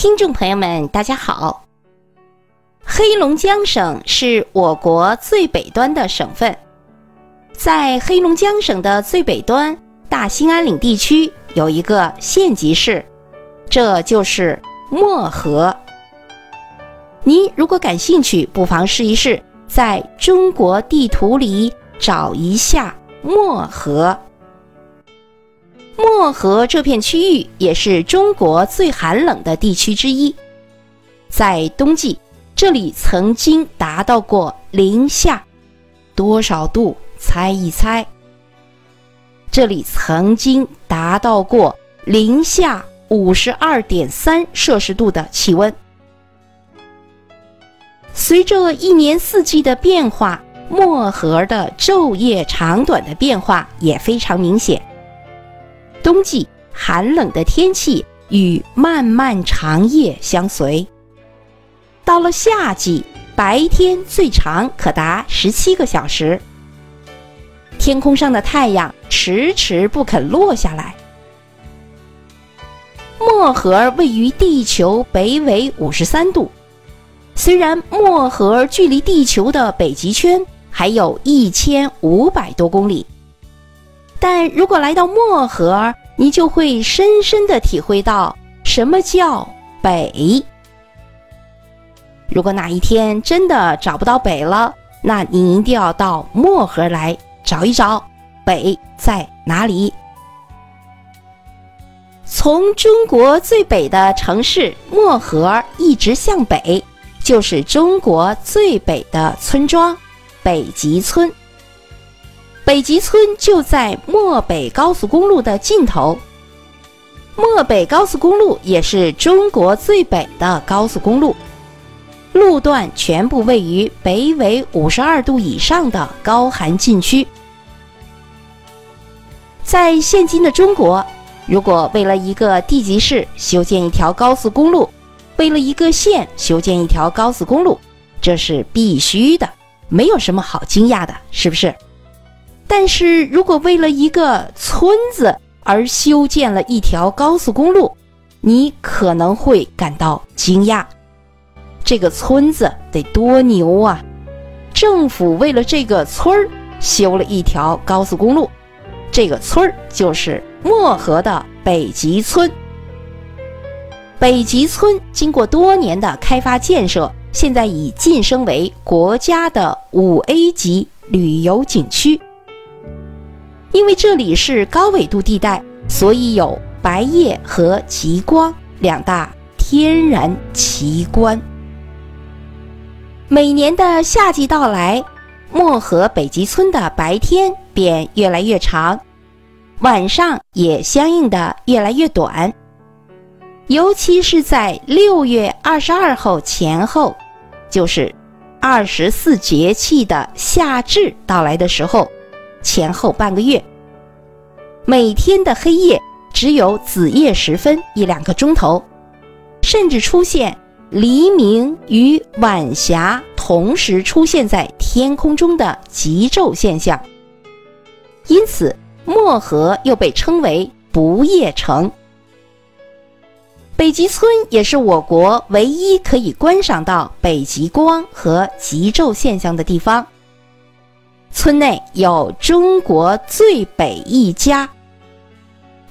听众朋友们，大家好。黑龙江省是我国最北端的省份，在黑龙江省的最北端大兴安岭地区有一个县级市，这就是漠河。您如果感兴趣，不妨试一试在中国地图里找一下漠河。漠河这片区域也是中国最寒冷的地区之一，在冬季，这里曾经达到过零下多少度？猜一猜。这里曾经达到过零下五十二点三摄氏度的气温。随着一年四季的变化，漠河的昼夜长短的变化也非常明显。冬季寒冷的天气与漫漫长夜相随。到了夏季，白天最长可达十七个小时，天空上的太阳迟迟不肯落下来。漠河位于地球北纬五十三度，虽然漠河距离地球的北极圈还有一千五百多公里。但如果来到漠河，你就会深深的体会到什么叫北。如果哪一天真的找不到北了，那你一定要到漠河来找一找，北在哪里？从中国最北的城市漠河一直向北，就是中国最北的村庄——北极村。北极村就在漠北高速公路的尽头。漠北高速公路也是中国最北的高速公路，路段全部位于北纬五十二度以上的高寒禁区。在现今的中国，如果为了一个地级市修建一条高速公路，为了一个县修建一条高速公路，这是必须的，没有什么好惊讶的，是不是？但是如果为了一个村子而修建了一条高速公路，你可能会感到惊讶。这个村子得多牛啊！政府为了这个村儿修了一条高速公路，这个村儿就是漠河的北极村。北极村经过多年的开发建设，现在已晋升为国家的五 A 级旅游景区。因为这里是高纬度地带，所以有白夜和极光两大天然奇观。每年的夏季到来，漠河北极村的白天便越来越长，晚上也相应的越来越短。尤其是在六月二十二号前后，就是二十四节气的夏至到来的时候。前后半个月，每天的黑夜只有子夜时分一两个钟头，甚至出现黎明与晚霞同时出现在天空中的极昼现象。因此，漠河又被称为不夜城。北极村也是我国唯一可以观赏到北极光和极昼现象的地方。村内有中国最北一家。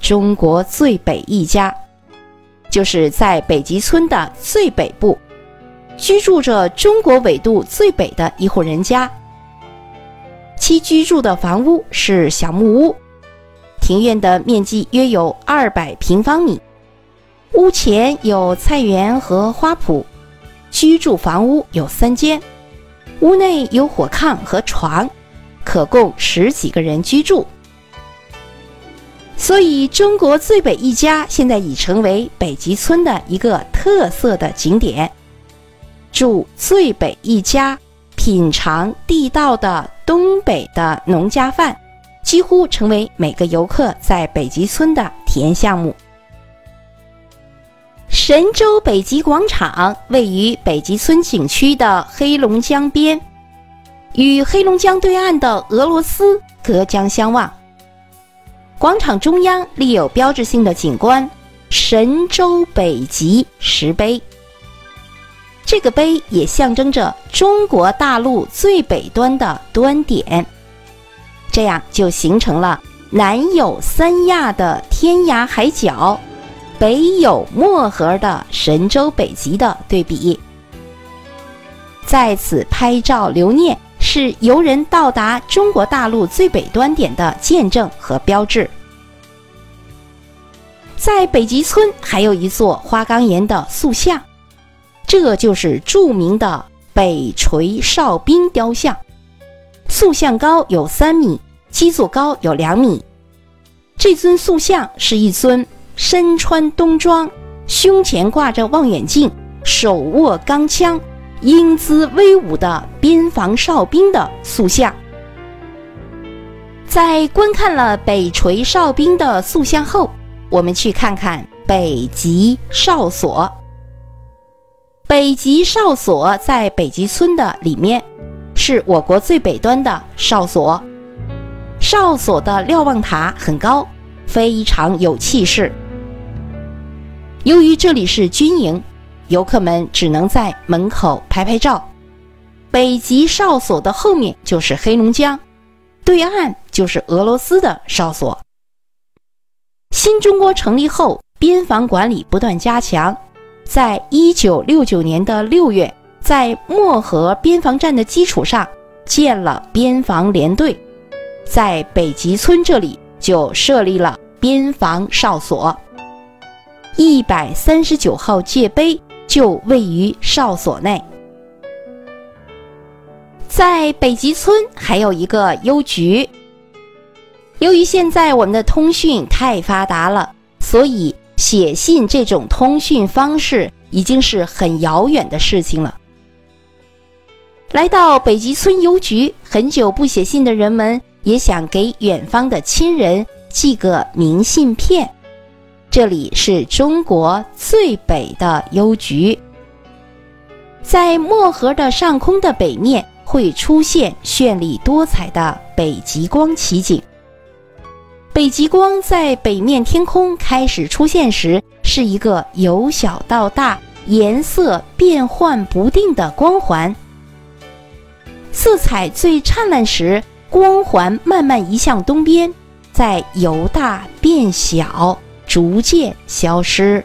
中国最北一家，就是在北极村的最北部，居住着中国纬度最北的一户人家。其居住的房屋是小木屋，庭院的面积约有二百平方米，屋前有菜园和花圃。居住房屋有三间，屋内有火炕和床。可供十几个人居住，所以中国最北一家现在已成为北极村的一个特色的景点。住最北一家，品尝地道的东北的农家饭，几乎成为每个游客在北极村的体验项目。神州北极广场位于北极村景区的黑龙江边。与黑龙江对岸的俄罗斯隔江相望。广场中央立有标志性的景观神州北极石碑。这个碑也象征着中国大陆最北端的端点，这样就形成了南有三亚的天涯海角，北有漠河的神州北极的对比。在此拍照留念。是游人到达中国大陆最北端点的见证和标志。在北极村还有一座花岗岩的塑像，这就是著名的北垂哨兵雕像。塑像高有三米，基座高有两米。这尊塑像是一尊身穿冬装、胸前挂着望远镜、手握钢枪。英姿威武的边防哨兵的塑像，在观看了北垂哨兵的塑像后，我们去看看北极哨所。北极哨所在北极村的里面，是我国最北端的哨所。哨所的瞭望塔很高，非常有气势。由于这里是军营。游客们只能在门口拍拍照。北极哨所的后面就是黑龙江，对岸就是俄罗斯的哨所。新中国成立后，边防管理不断加强。在一九六九年的六月，在漠河边防站的基础上，建了边防连队，在北极村这里就设立了边防哨所。一百三十九号界碑。就位于哨所内，在北极村还有一个邮局。由于现在我们的通讯太发达了，所以写信这种通讯方式已经是很遥远的事情了。来到北极村邮局，很久不写信的人们也想给远方的亲人寄个明信片。这里是中国最北的邮局，在漠河的上空的北面会出现绚丽多彩的北极光奇景。北极光在北面天空开始出现时，是一个由小到大、颜色变幻不定的光环。色彩最灿烂时，光环慢慢移向东边，再由大变小。逐渐消失。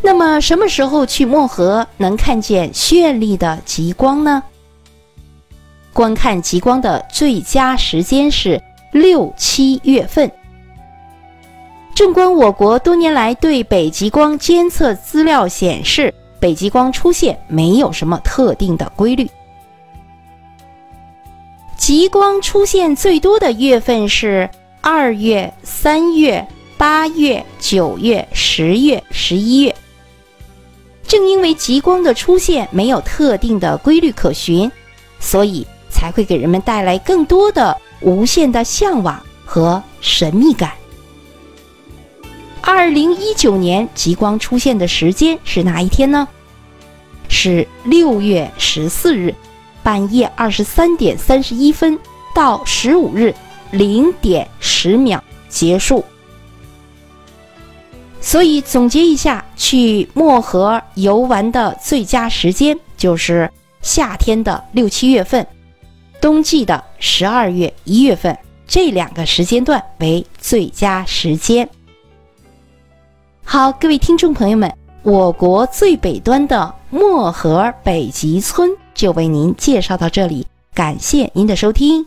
那么，什么时候去漠河能看见绚丽的极光呢？观看极光的最佳时间是六七月份。纵观我国多年来对北极光监测资料显示，北极光出现没有什么特定的规律。极光出现最多的月份是二月、三月。八月、九月、十月、十一月，正因为极光的出现没有特定的规律可循，所以才会给人们带来更多的无限的向往和神秘感。二零一九年极光出现的时间是哪一天呢？是六月十四日半夜二十三点三十一分到十五日零点十秒结束。所以总结一下，去漠河游玩的最佳时间就是夏天的六七月份，冬季的十二月一月份，这两个时间段为最佳时间。好，各位听众朋友们，我国最北端的漠河北极村就为您介绍到这里，感谢您的收听。